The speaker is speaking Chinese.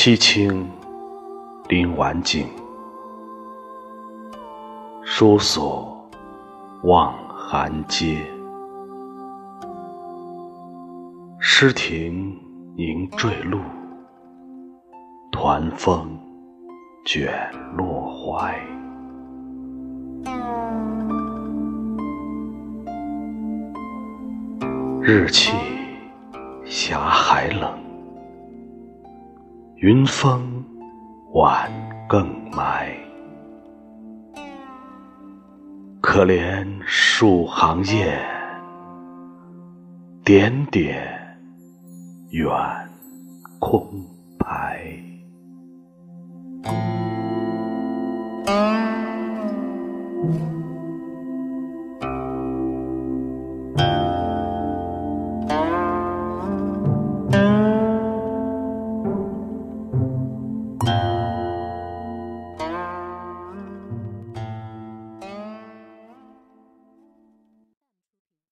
凄清临晚景，疏锁望寒阶。诗亭凝坠露，团风卷落怀。日气霞海冷，云峰晚更埋。可怜数行雁，点点远空白。